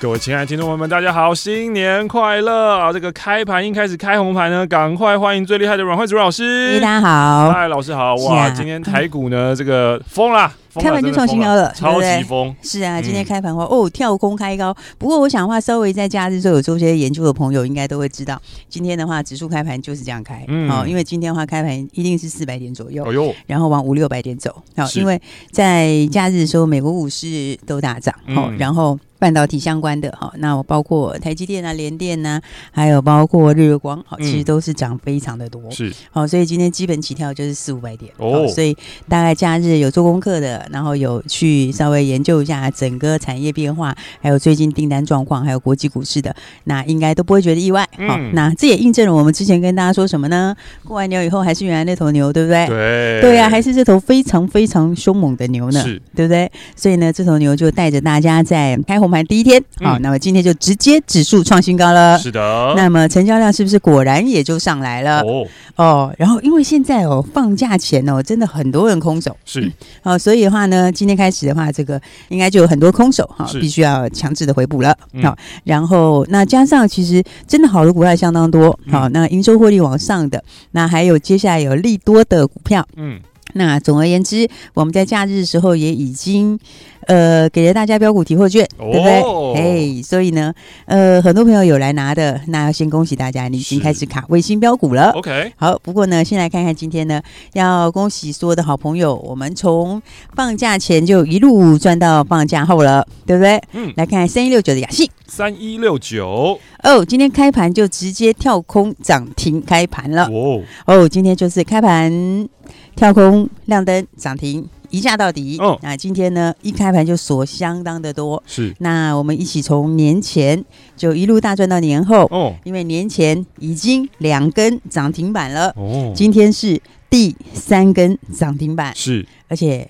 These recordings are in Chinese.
各位亲爱的听众朋友们，大家好，新年快乐啊！这个开盘一开始开红盘呢，赶快欢迎最厉害的阮惠慈老师。大家好，嗨，老师好！哇，啊、今天台股呢，这个疯了。开盘就创新高了，超级疯！是啊，今天开盘话、嗯、哦，跳空开高。不过我想的话，稍微在假日时候有做些研究的朋友，应该都会知道，今天的话指数开盘就是这样开，嗯，好，因为今天的话开盘一定是四百点左右，哎呦，然后往五六百点走，好，因为在假日的时候，美国股市都大涨，好、嗯，然后半导体相关的，哈，那我包括台积电啊、联电啊，还有包括日月光，好，其实都是涨非常的多，是，好，所以今天基本起跳就是四五百点，哦，所以大概假日有做功课的。然后有去稍微研究一下整个产业变化，还有最近订单状况，还有国际股市的，那应该都不会觉得意外。好、嗯哦，那这也印证了我们之前跟大家说什么呢？过完牛以后还是原来那头牛，对不对？对对呀、啊，还是这头非常非常凶猛的牛呢，是对不对？所以呢，这头牛就带着大家在开红盘第一天，好、嗯哦，那么今天就直接指数创新高了。是的。那么成交量是不是果然也就上来了？哦哦，然后因为现在哦放假前哦，真的很多人空手，是、嗯、哦，所以的话呢，今天开始的话，这个应该就有很多空手哈，必须要强制的回补了。好、嗯，然后那加上其实真的好的股票相当多，好，那营收获利往上的，那还有接下来有利多的股票，嗯。那总而言之，我们在假日的时候也已经，呃，给了大家标股提货券，对不对？哎，所以呢，呃，很多朋友有来拿的，那要先恭喜大家，你已经开始卡卫星标股了。OK，好。不过呢，先来看看今天呢，要恭喜所有的好朋友，我们从放假前就一路赚到放假后了，对不对？嗯，来看三一六九的雅信，三一六九哦，今天开盘就直接跳空涨停开盘了。哦哦，今天就是开盘。跳空亮灯涨停一价到底。哦，那今天呢，一开盘就锁相当的多。是，那我们一起从年前就一路大赚到年后。哦，因为年前已经两根涨停板了。哦，今天是第三根涨停板。是，而且。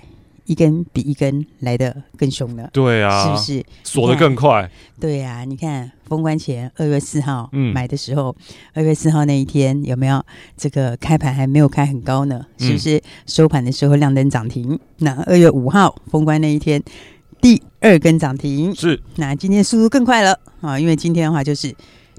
一根比一根来的更凶了，对啊，是不是锁得更快？对啊，你看封关前二月四号买的时候，二、嗯、月四号那一天有没有这个开盘还没有开很高呢？是不是收盘的时候亮灯涨停？嗯、那二月五号封关那一天第二根涨停，是那今天速度更快了啊，因为今天的话就是。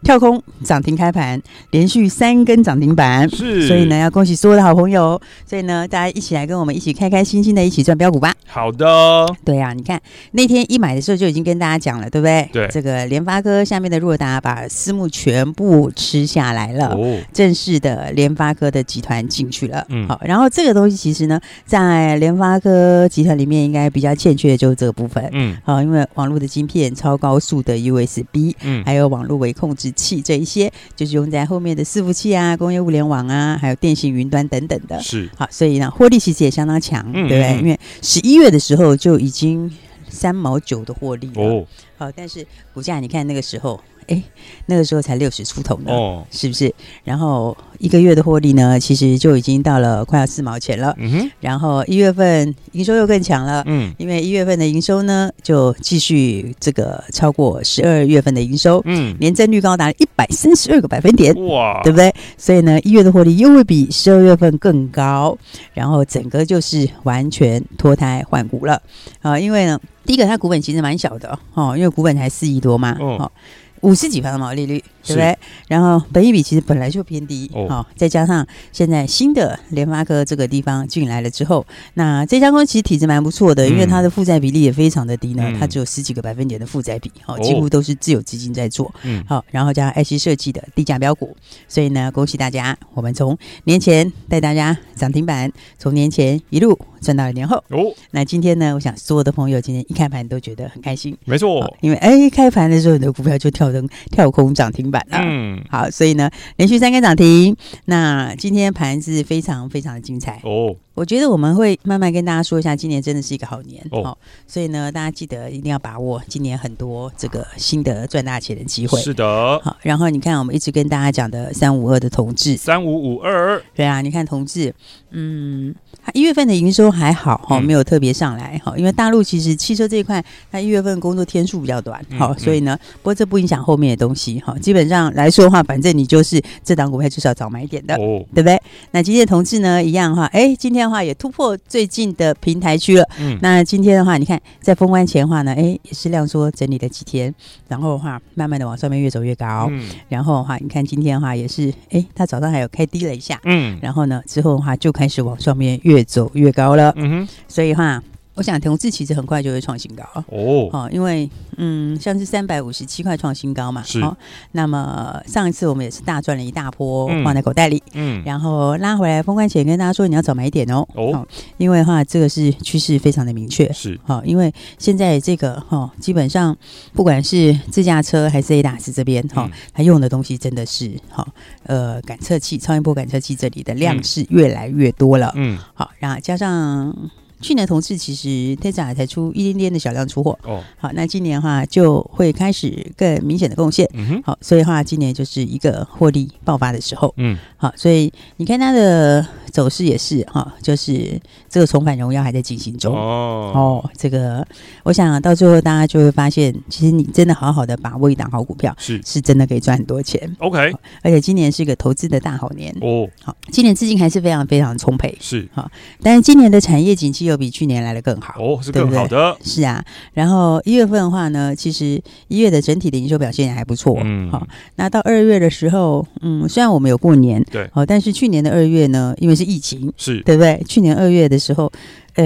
跳空涨停开盘，连续三根涨停板，是，所以呢，要恭喜所有的好朋友，所以呢，大家一起来跟我们一起开开心心的一起赚标股吧。好的，对啊，你看那天一买的时候就已经跟大家讲了，对不对？对，这个联发科下面的若达把私募全部吃下来了，哦，正式的联发科的集团进去了。嗯，好，然后这个东西其实呢，在联发科集团里面应该比较欠缺的就是这个部分。嗯，好，因为网络的晶片、超高速的 USB，嗯，还有网络微控制。器这一些就是用在后面的伺服器啊、工业物联网啊，还有电信云端等等的。是好，所以呢，获利其实也相当强，对不对？因为十一月的时候就已经三毛九的获利了。哦，好，但是股价你看那个时候。哎，那个时候才六十出头呢，哦，是不是？然后一个月的获利呢，其实就已经到了快要四毛钱了。嗯哼。然后一月份营收又更强了，嗯，因为一月份的营收呢，就继续这个超过十二月份的营收，嗯，年增率高达一百三十二个百分点，哇，对不对？所以呢，一月的获利又会比十二月份更高，然后整个就是完全脱胎换骨了啊！因为呢，第一个它股本其实蛮小的哦，因为股本才四亿多嘛，哦。五十几万的毛利率。对不对？然后本益比其实本来就偏低，好、哦。哦，再加上现在新的联发科这个地方进来了之后，那这家公司其实体质蛮不错的，嗯、因为它的负债比例也非常的低呢，嗯、它只有十几个百分点的负债比，好、哦，几乎都是自有资金在做，嗯，好，然后加上 IC 设计的低价标股，所以呢，恭喜大家，我们从年前带大家涨停板，从年前一路赚到了年后，哦，那今天呢，我想所有的朋友今天一开盘都觉得很开心，没错，因为哎，开盘的时候你的股票就跳灯跳空涨停。嗯，好，所以呢，连续三根涨停，那今天盘是非常非常的精彩哦。我觉得我们会慢慢跟大家说一下，今年真的是一个好年哦，哦。所以呢，大家记得一定要把握今年很多这个新的赚大钱的机会。是的，好。然后你看，我们一直跟大家讲的三五二的同志，三五五二，对啊，你看同志，嗯，它一月份的营收还好哈、哦，没有特别上来哈、嗯，因为大陆其实汽车这一块，它一月份工作天数比较短，好、嗯，所以呢，不过这不影响后面的东西哈。基本上来说的话，反正你就是这档股票就是要早买点的，哦，对不对？那今天的同志呢，一样的话，哎，今天的话也突破最近的平台区了。嗯，那今天的话，你看在封关前的话呢，哎，也是量缩整理了几天，然后的话，慢慢的往上面越走越高。嗯，然后的话，你看今天的话也是，哎，它早上还有开低了一下。嗯，然后呢，之后的话就开始往上面越走越高了。嗯哼，所以的话。我想同志其实很快就会创新高哦，哦，因为嗯，像是三百五十七块创新高嘛，是、哦。那么上一次我们也是大赚了一大波，放在口袋里，嗯，然后拉回来封关前跟大家说你要早买一点哦，哦，因为的话这个是趋势非常的明确，是，好、哦，因为现在这个哈、哦，基本上不管是自驾车还是 ADAS 这边哈，它、哦、用的东西真的是哈、哦，呃，感测器、超音波感测器这里的量是越来越多了，嗯，好，然后加上。去年同事其实 Tesla 才出一点点的小量出货。哦，好，那今年的话就会开始更明显的贡献，嗯哼，好，所以的话今年就是一个获利爆发的时候，嗯，好，所以你看它的走势也是哈，就是这个重返荣耀还在进行中。哦，哦，这个我想到最后大家就会发现，其实你真的好好的把握一档好股票是。是真的可以赚很多钱，OK，而且今年是一个投资的大好年。哦，好，今年资金还是非常非常充沛，是。好，但是今年的产业景气又比去年来的更好哦，是更好的，对对是啊。然后一月份的话呢，其实一月的整体的营收表现也还不错，嗯，好。那到二月的时候，嗯，虽然我们有过年，对，好，但是去年的二月呢，因为是疫情，是对不对？去年二月的时候。呃，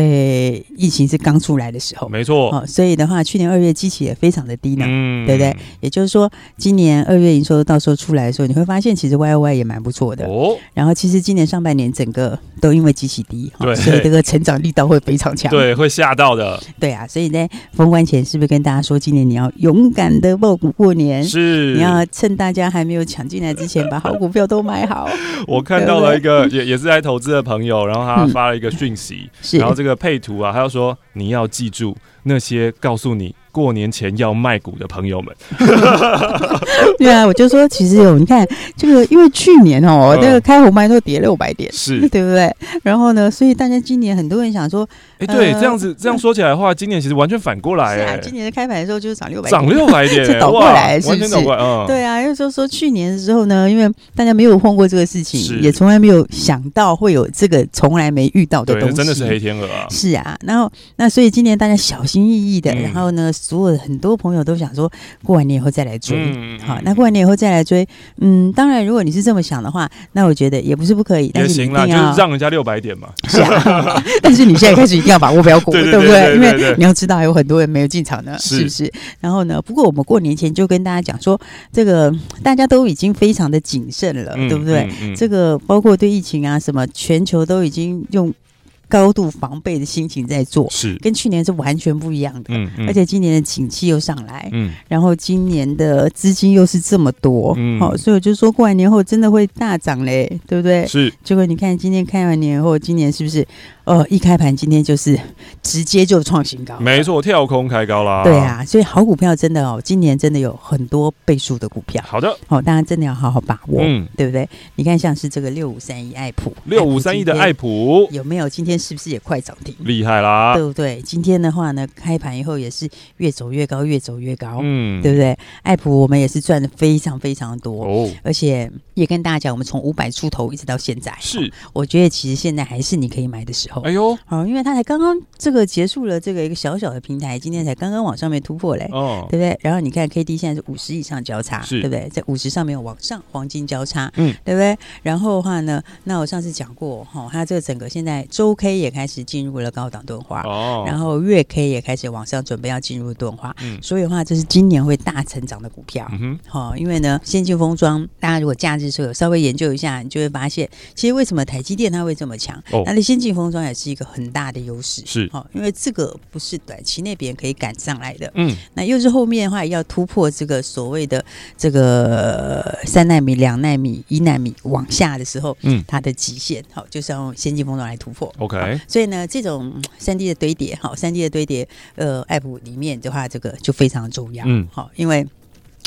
疫情是刚出来的时候，没错，哦，所以的话，去年二月基期也非常的低呢，嗯，对不对？也就是说，今年二月营收到时候出来的时候，你会发现其实 Y O Y 也蛮不错的哦。然后，其实今年上半年整个都因为基期低，对，所以这个成长力道会非常强，对，会吓到的。对啊，所以在封关前是不是跟大家说，今年你要勇敢的报股过年？是，你要趁大家还没有抢进来之前，把好股票都买好。我看到了一个也也是在投资的朋友，然后他发了一个讯息，是，然后。这个配图啊，他要说你要记住那些告诉你。过年前要卖股的朋友们，对啊，我就说其实有你看这个，因为去年哦，那、嗯、个开红盘都跌六百点，是。对不对？然后呢，所以大家今年很多人想说，哎，对，这样子这样说起来的话，今年其实完全反过来，今年的开盘的时候就是涨六百，涨六百点，就倒过来，是不是？完全倒过来，嗯，对啊，因为说说去年的时候呢，因为大家没有碰过这个事情，也从来没有想到会有这个从来没遇到的东西，真的是黑天鹅啊！是啊，然后那所以今年大家小心翼翼的，嗯、然后呢，所有很多。朋友都想说，过完年以后再来追，嗯、好，那过完年以后再来追，嗯，当然，如果你是这么想的话，那我觉得也不是不可以，但是你一定要就是让人家六百点嘛，是啊，但是你现在开始一定要把握标股，对不对？因为你要知道，还有很多人没有进场呢，是不是？然后呢，不过我们过年前就跟大家讲说，这个大家都已经非常的谨慎了，嗯、对不对？这个包括对疫情啊，什么全球都已经用。高度防备的心情在做，是跟去年是完全不一样的，嗯嗯，而且今年的景气又上来，嗯，然后今年的资金又是这么多，嗯，好，所以我就说过完年后真的会大涨嘞，对不对？是，结果你看今天开完年后，今年是不是？哦，一开盘今天就是直接就创新高，没错，跳空开高啦。对啊，所以好股票真的哦，今年真的有很多倍数的股票。好的，好，大家真的要好好把握，嗯，对不对？你看，像是这个六五三一爱普，六五三一的爱普有没有？今天是不是也快涨停？厉害啦，对不对？今天的话呢，开盘以后也是越走越高，越走越高，嗯，对不对？爱普我们也是赚的非常非常多哦，而且也跟大家讲，我们从五百出头一直到现在，是，我觉得其实现在还是你可以买的时候。哎呦，好，因为它才刚刚这个结束了这个一个小小的平台，今天才刚刚往上面突破嘞，哦，对不对？然后你看 K D 现在是五十以上交叉，是对不对？在五十上面往上黄金交叉，嗯，对不对？然后的话呢，那我上次讲过哈，它这个整个现在周 K 也开始进入了高档钝化，哦，然后月 K 也开始往上准备要进入钝化，嗯，所以的话这是今年会大成长的股票，嗯哼，好，因为呢，先进封装，大家如果假日时候有稍微研究一下，你就会发现，其实为什么台积电它会这么强？哦，它的先进封装也是一个很大。的优势是好，因为这个不是短期内别人可以赶上来的。嗯，那又是后面的话要突破这个所谓的这个三纳米、两纳米、一纳米往下的时候，嗯，它的极限好就是要用先进封装来突破。OK，OK，所以呢，这种三 D 的堆叠，好，三 D 的堆叠，呃，App 里面的话，这个就非常重要，嗯，好，因为。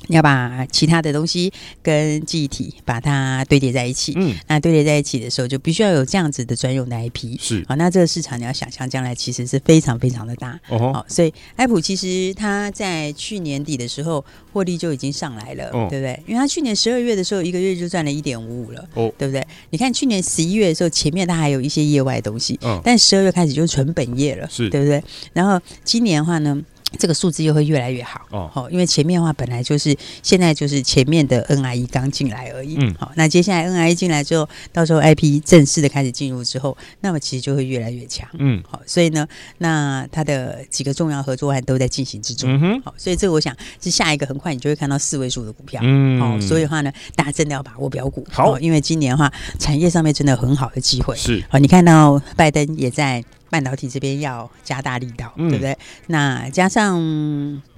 你要把其他的东西跟记忆体把它堆叠在一起，嗯，那堆叠在一起的时候，就必须要有这样子的专用的 IP，是。好，那这个市场你要想象将来其实是非常非常的大，哦，好，所以爱普其实它在去年底的时候获利就已经上来了，哦，对不对？因为它去年十二月的时候一个月就赚了一点五五了，哦，对不对？你看去年十一月的时候前面它还有一些业外的东西，嗯，但十二月开始就是纯本业了，是。对不对？然后今年的话呢？这个数字又会越来越好。哦，好，因为前面的话本来就是现在就是前面的 NIE 刚进来而已，嗯，好，那接下来 NIE 进来之后，到时候 IP 正式的开始进入之后，那么其实就会越来越强，嗯，好，所以呢，那它的几个重要合作案都在进行之中，嗯哼，好，所以这个我想是下一个很快你就会看到四位数的股票，嗯，好，所以的话呢，大家真的要把握标股，好，因为今年的话产业上面真的很好的机会，是，好，你看到拜登也在。半导体这边要加大力道，嗯、对不对？那加上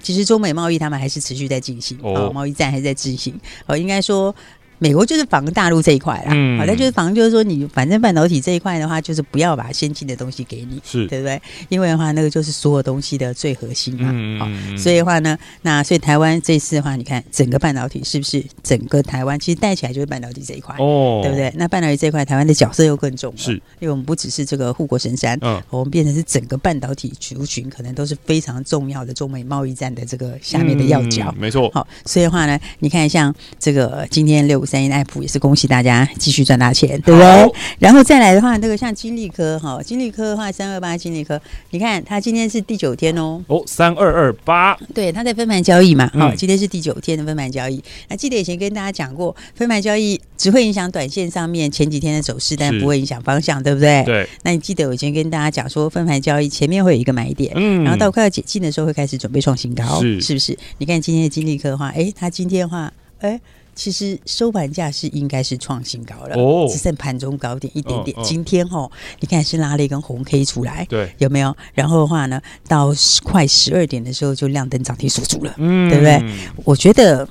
其实中美贸易他们还是持续在进行，哦，贸易战还是在进行，哦，应该说。美国就是防大陆这一块啦，嗯，好，那就是防，就是说你反正半导体这一块的话，就是不要把先进的东西给你，是。对不对？因为的话，那个就是所有东西的最核心嘛，好，所以的话呢，那所以台湾这次的话，你看整个半导体是不是整个台湾其实带起来就是半导体这一块，哦，对不对？那半导体这一块，台湾的角色又更重了，是，因为我们不只是这个护国神山，嗯，我们变成是整个半导体族群可能都是非常重要的中美贸易战的这个下面的要角，没错，好，所以的话呢，你看像这个今天六五三一的爱普也是恭喜大家继续赚大钱，对不对？然后再来的话，那个像金利科哈，金利科的话，三二八金利科，你看它今天是第九天哦，哦，三二二八，对，它在分盘交易嘛，好，今天是第九天的分盘交易。那记得以前跟大家讲过，分盘交易只会影响短线上面前几天的走势，但不会影响方向，对不对？对。那你记得我以前跟大家讲说，分盘交易前面会有一个买点，嗯，然后到快要解禁的时候会开始准备创新高，是是不是？你看今天的金利科的话，哎，它今天的话，哎。其实收盘价是应该是创新高了，哦，只剩盘中高点一点点。今天哦，你看是拉了一根红 K 出来，对，有没有？然后的话呢，到快十二点的时候就亮灯涨停锁住了，嗯，对不对？我觉得。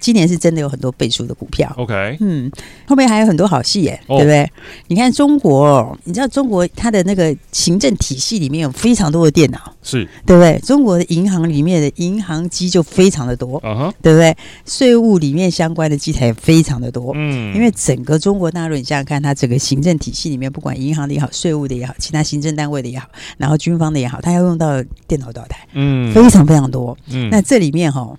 今年是真的有很多倍数的股票，OK，嗯，后面还有很多好戏耶，对不对？你看中国，你知道中国它的那个行政体系里面有非常多的电脑，是对不对？中国的银行里面的银行机就非常的多，嗯哼，对不对？税务里面相关的机台也非常的多，嗯，因为整个中国大陆，你想想看，它整个行政体系里面，不管银行的也好，税务的也好，其他行政单位的也好，然后军方的也好，它要用到电脑多少台？嗯，非常非常多，嗯，那这里面哈。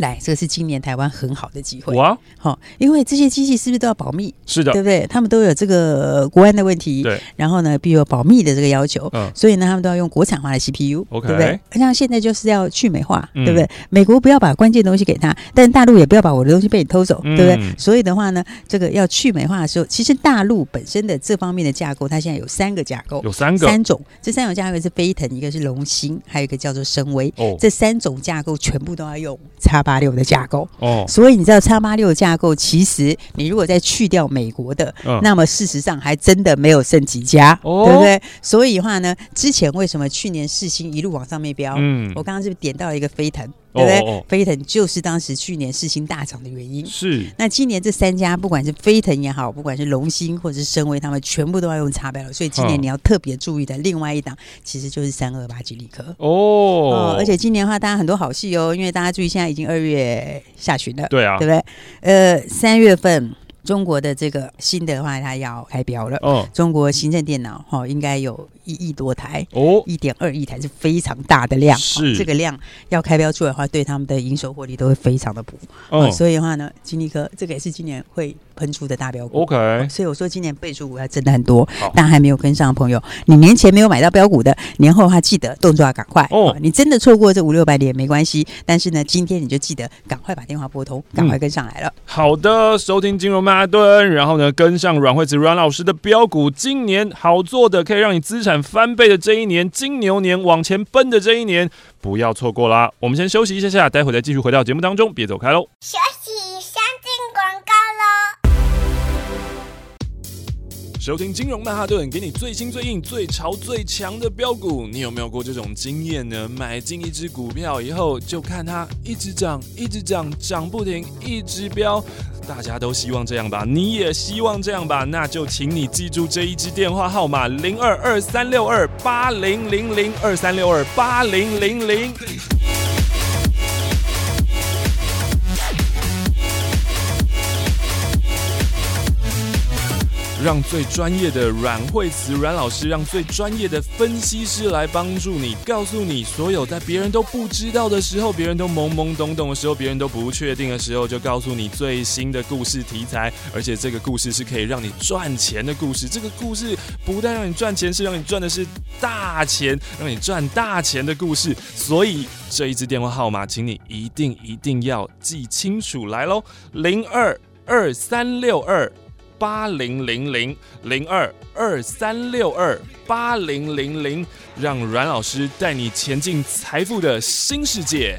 来，这个是今年台湾很好的机会哇！好，因为这些机器是不是都要保密？是的，对不对？他们都有这个国安的问题，对。然后呢，必须有保密的这个要求，嗯。所以呢，他们都要用国产化的 CPU，OK，对不对？像现在就是要去美化，对不对？美国不要把关键东西给他，但大陆也不要把我的东西被你偷走，对不对？所以的话呢，这个要去美化的时候，其实大陆本身的这方面的架构，它现在有三个架构，有三个三种，这三种架构是飞腾，一个是龙芯，还有一个叫做升威。哦，这三种架构全部都要用叉八六的架构哦，所以你知道叉八六的架构，其实你如果再去掉美国的，嗯、那么事实上还真的没有剩几家，哦、对不对？所以的话呢，之前为什么去年四星一路往上面飙？嗯，我刚刚是不是点到了一个飞腾？对不对？哦哦飞腾就是当时去年世芯大涨的原因。是。那今年这三家，不管是飞腾也好，不管是龙芯或者是升威，他们全部都要用叉八六。所以今年你要特别注意的另外一档，其实就是三二八吉利科。哦。哦。而且今年的话，大家很多好戏哦，因为大家注意，现在已经二月下旬了。对啊。对不对？呃，三月份。中国的这个新的话，它要开标了。哦，中国行政电脑哈，应该有一亿多台哦，一点二亿台是非常大的量。是这个量要开标出来的话，对他们的营收获利都会非常的补。哦，所以的话呢，金立科这个也是今年会喷出的大标股。OK，所以我说今年倍数股要真的很多。但还没有跟上的朋友，你年前没有买到标股的，年后的话记得动作要赶快。哦，你真的错过这五六百点没关系，但是呢，今天你就记得赶快把电话拨通，赶快跟上来了。好的，收听金融曼哈顿，然后呢，跟上阮惠子阮老师的标股，今年好做的，可以让你资产翻倍的这一年，金牛年往前奔的这一年，不要错过啦！我们先休息一下下，待会再继续回到节目当中，别走开喽。收听金融曼哈顿，给你最新最硬、最潮最强的标股。你有没有过这种经验呢？买进一只股票以后，就看它一直涨，一直涨，涨不停，一直飙。大家都希望这样吧？你也希望这样吧？那就请你记住这一支电话号码：零二二三六二八零零零二三六二八零零零。让最专业的阮慧慈阮老师，让最专业的分析师来帮助你，告诉你所有在别人都不知道的时候，别人都懵懵懂懂的时候，别人都不确定的时候，就告诉你最新的故事题材，而且这个故事是可以让你赚钱的故事。这个故事不但让你赚钱，是让你赚的是大钱，让你赚大钱的故事。所以这一支电话号码，请你一定一定要记清楚来喽，零二二三六二。八零零零零二二三六二八零零零，让阮老师带你前进财富的新世界。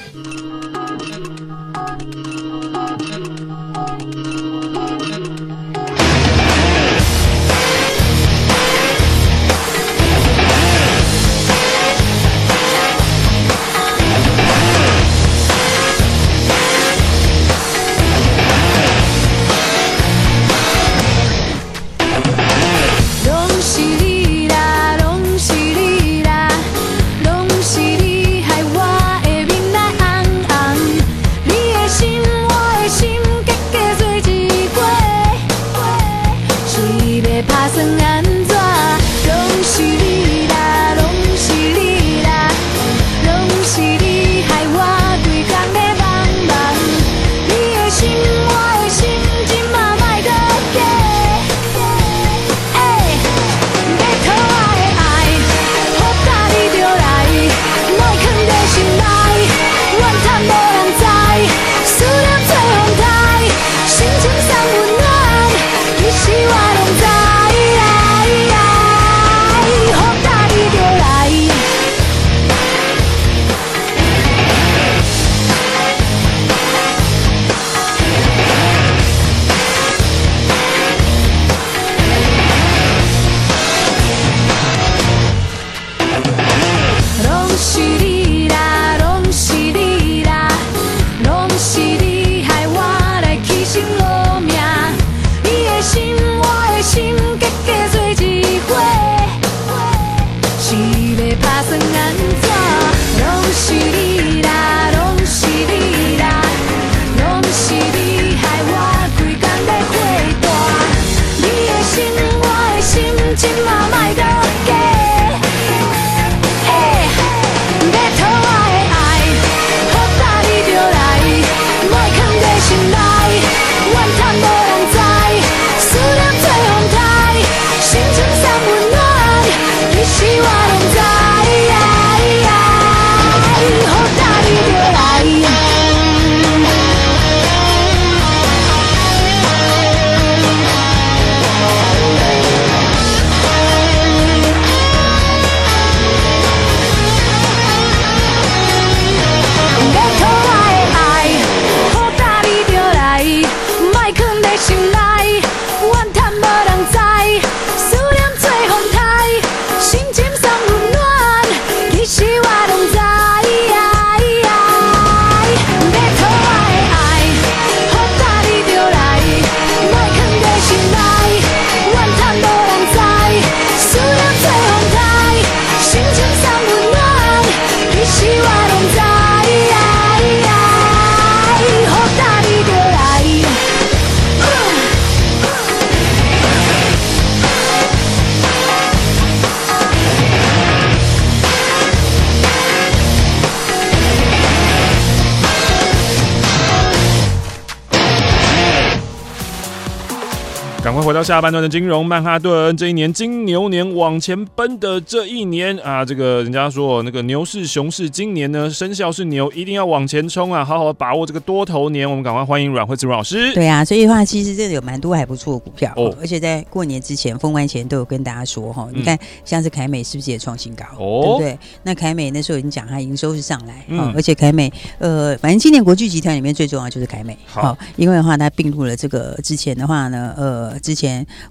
回到下半段的金融曼哈顿。这一年金牛年往前奔的这一年啊，这个人家说那个牛市熊市，今年呢生肖是牛，一定要往前冲啊，好好的把握这个多头年。我们赶快欢迎阮慧慈阮老师。对啊，所以的话其实这里有蛮多还不错的股票哦，而且在过年之前封关前都有跟大家说哈，你看像是凯美是不是也创新高？哦，对不对？那凯美那时候已经讲它营收是上来，嗯，而且凯美呃，反正今年国巨集团里面最重要就是凯美，好，因为的话它并入了这个之前的话呢，呃，之前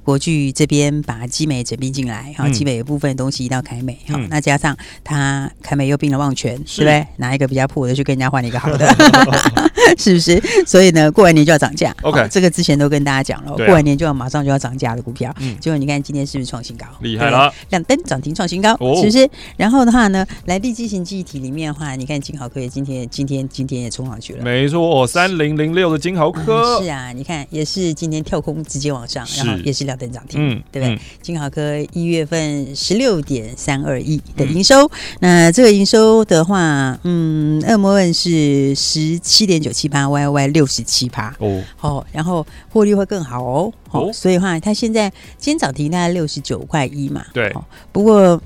国巨这边把基美整并进来，哈，基美有部分东西移到凯美，好，那加上他凯美又并了旺全，对不对？拿一个比较破的去跟人家换一个好的，是不是？所以呢，过完年就要涨价。OK，这个之前都跟大家讲了，过完年就要马上就要涨价的股票，结果你看今天是不是创新高？厉害了，亮灯涨停创新高，是不是？然后的话呢，来立基型记忆体里面的话，你看金豪科也今天今天今天也冲上去了，没错，三零零六的金豪科，是啊，你看也是今天跳空直接往上，然后也是亮灯涨停，嗯，对不对？金豪科一月份十六点三二亿的营收，那这个营收的话，嗯，恶魔问是十七点九七八，Y Y 六十七趴。哦，好，然后获利会更好哦，哦，所以的话，它现在今天涨停大概六十九块一嘛，对，不过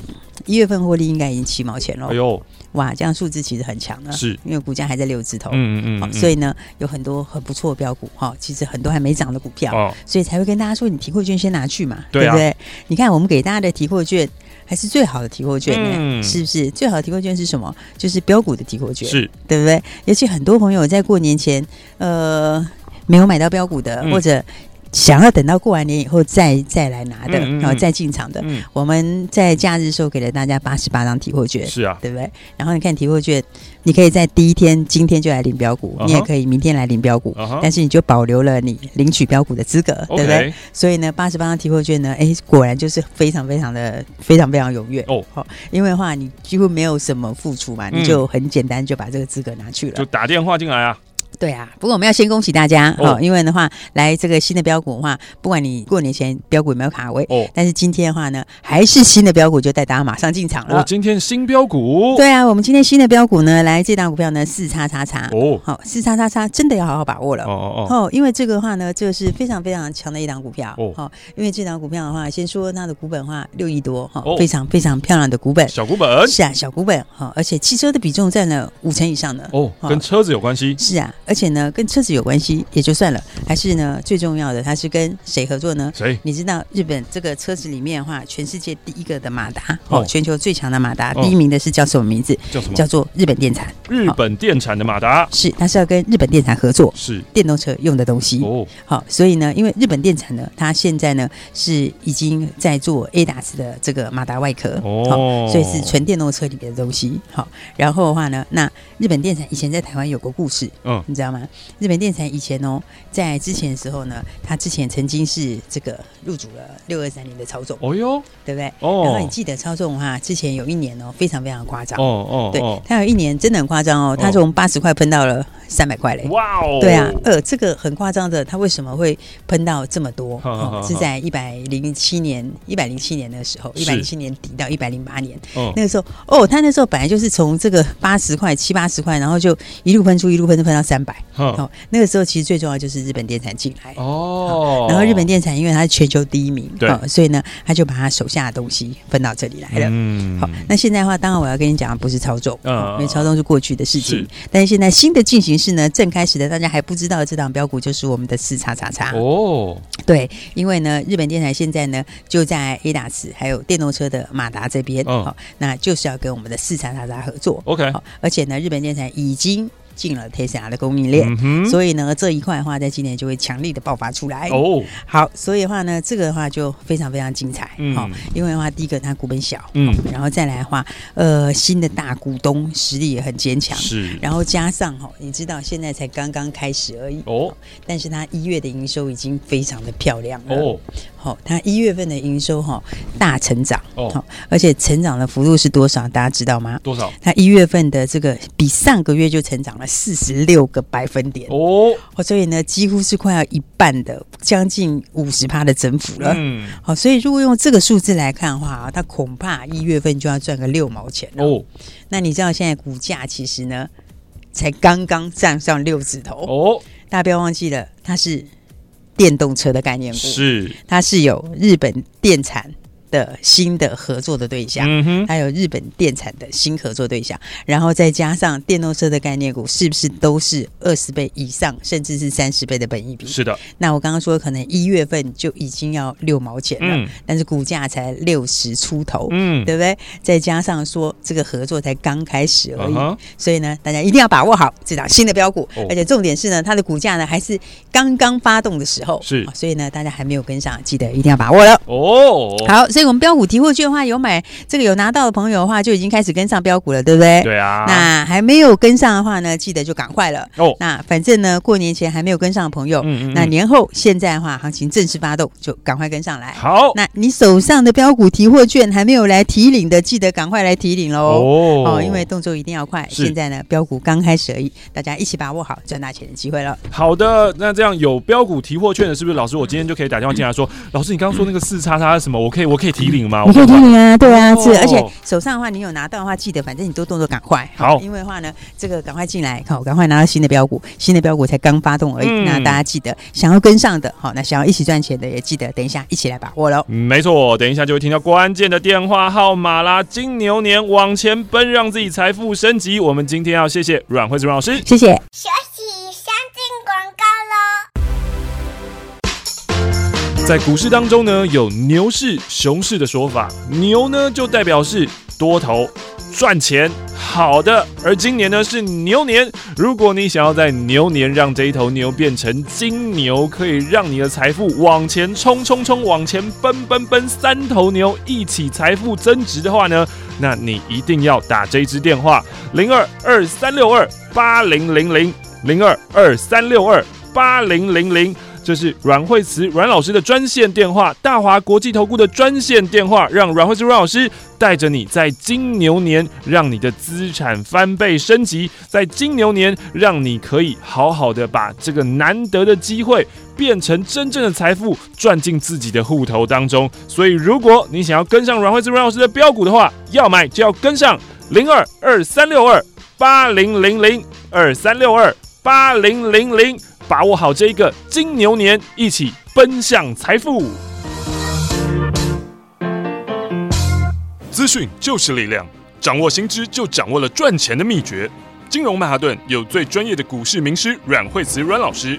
一月份获利应该已经七毛钱了，哎呦。哇，这样数字其实很强的，是因为股价还在六字头，嗯嗯嗯，所以呢，有很多很不错的标股哈，其实很多还没涨的股票，哦，所以才会跟大家说，你提货券先拿去嘛，对不对？你看我们给大家的提货券还是最好的提货券呢，是不是？最好的提货券是什么？就是标股的提货券，是对不对？尤其很多朋友在过年前，呃，没有买到标股的，或者。想要等到过完年以后再再来拿的，然后再进场的，我们在假日时候给了大家八十八张提货券，是啊，对不对？然后你看提货券，你可以在第一天今天就来领标股，你也可以明天来领标股，但是你就保留了你领取标股的资格，对不对？所以呢，八十八张提货券呢，哎，果然就是非常非常的非常非常踊跃哦。好，因为的话你几乎没有什么付出嘛，你就很简单就把这个资格拿去了，就打电话进来啊。对啊，不过我们要先恭喜大家哦，因为的话，来这个新的标股的话，不管你过年前标股有没有卡位哦，但是今天的话呢，还是新的标股就带大家马上进场了。哦，今天新标股，对啊，我们今天新的标股呢，来这档股票呢，四叉叉叉。哦，好，四叉叉叉真的要好好把握了。哦哦哦，因为这个的话呢，这个是非常非常强的一档股票。哦，好，因为这档股票的话，先说它的股本的话六亿多哈，非常非常漂亮的股本，小股本。是啊，小股本哈，而且汽车的比重占了五成以上的哦，跟车子有关系。是啊，而且呢，跟车子有关系也就算了，还是呢最重要的，它是跟谁合作呢？谁？你知道日本这个车子里面的话，全世界第一个的马达哦，全球最强的马达，第一名的是叫什么名字？叫什么？叫做日本电产。日本电产的马达是，它是要跟日本电产合作，是电动车用的东西哦。好，所以呢，因为日本电产呢，它现在呢是已经在做 ADAS 的这个马达外壳哦，所以是纯电动车里面的东西。好，然后的话呢，那日本电产以前在台湾有个故事，嗯，你知道吗？日本。电产以前哦，在之前的时候呢，他之前曾经是这个入主了六二三零的操纵，哦哟，对不对？哦，然后你记得操纵哈，之前有一年哦，非常非常夸张，哦哦，对，他有一年真的很夸张哦，他从八十块喷到了三百块嘞，哇哦，对啊，呃，这个很夸张的，他为什么会喷到这么多？是在一百零七年，一百零七年的时候，一百零七年底到一百零八年，那个时候，哦，他那时候本来就是从这个八十块、七八十块，然后就一路喷出，一路喷，喷到三百，好。那个时候其实最重要就是日本电产进来。哦，然后日本电产因为它是全球第一名，对，所以呢他就把他手下的东西分到这里来了。嗯，好，那现在的话，当然我要跟你讲的不是超重，因为操纵是过去的事情。但是现在新的进行式呢，正开始的，大家还不知道这档标股就是我们的四叉叉叉哦。对，因为呢，日本电台现在呢就在 ADAS 还有电动车的马达这边，好，那就是要跟我们的四叉叉叉合作。OK，好，而且呢，日本电台已经。进了 Tesla 的供应链，嗯、所以呢，这一块的话，在今年就会强力的爆发出来。哦，好，所以的话呢，这个的话就非常非常精彩。嗯，好，因为的话，第一个它股本小，嗯，然后再来的话，呃，新的大股东实力也很坚强，是，然后加上哈，你知道现在才刚刚开始而已。哦，但是它一月的营收已经非常的漂亮了。哦。好，它一月份的营收哈大成长哦，而且成长的幅度是多少？大家知道吗？多少？它一月份的这个比上个月就成长了四十六个百分点哦，所以呢几乎是快要一半的，将近五十趴的增幅了。嗯，好，所以如果用这个数字来看的话啊，它恐怕一月份就要赚个六毛钱哦。那你知道现在股价其实呢才刚刚站上六字头哦，大家不要忘记了，它是。电动车的概念股，是它是有日本电产。的新的合作的对象，还有日本电产的新合作对象，然后再加上电动车的概念股，是不是都是二十倍以上，甚至是三十倍的本益比？是的。那我刚刚说，可能一月份就已经要六毛钱了，嗯、但是股价才六十出头，嗯，对不对？再加上说这个合作才刚开始而已，嗯、所以呢，大家一定要把握好这档新的标股，哦、而且重点是呢，它的股价呢还是刚刚发动的时候，是，所以呢，大家还没有跟上，记得一定要把握了。哦，好，所以。我们标股提货券的话，有买这个有拿到的朋友的话，就已经开始跟上标股了，对不对？对啊。那还没有跟上的话呢，记得就赶快了。哦。那反正呢，过年前还没有跟上的朋友，嗯，嗯嗯。那年后现在的话，行情正式发动，就赶快跟上来。好。那你手上的标股提货券还没有来提领的，记得赶快来提领喽。哦。哦，因为动作一定要快。是。现在呢，标股刚开始而已，大家一起把握好赚大钱的机会了。好的，那这样有标股提货券的，是不是老师？我今天就可以打电话进来说，嗯、老师，你刚刚说那个四叉叉是什么？我可以，我可以提领吗？我可以。提领啊，对啊，是，而且手上的话，你有拿到的话，记得反正你都动作赶快，好，因为的话呢，这个赶快进来，好，赶快拿到新的标股，新的标股才刚发动而已，那大家记得想要跟上的，好，那想要一起赚钱的也记得等一下一起来把握喽。没错，等一下就会听到关键的电话号码啦，金牛年往前奔，让自己财富升级。我们今天要谢谢阮慧子阮老师，谢谢。在股市当中呢，有牛市、熊市的说法。牛呢，就代表是多头赚钱好的，而今年呢是牛年。如果你想要在牛年让这一头牛变成金牛，可以让你的财富往前冲冲冲，往前奔奔奔，三头牛一起财富增值的话呢，那你一定要打这一支电话：零二二三六二八零零零零二二三六二八零零零。这是阮惠慈阮老师的专线电话，大华国际投顾的专线电话，让阮惠慈阮老师带着你在金牛年，让你的资产翻倍升级，在金牛年，让你可以好好的把这个难得的机会变成真正的财富，赚进自己的户头当中。所以，如果你想要跟上阮惠慈阮老师的标股的话，要买就要跟上零二二三六二八零零零二三六二八零零零。把握好这一个金牛年，一起奔向财富。资讯就是力量，掌握新知就掌握了赚钱的秘诀。金融曼哈顿有最专业的股市名师阮惠慈阮老师，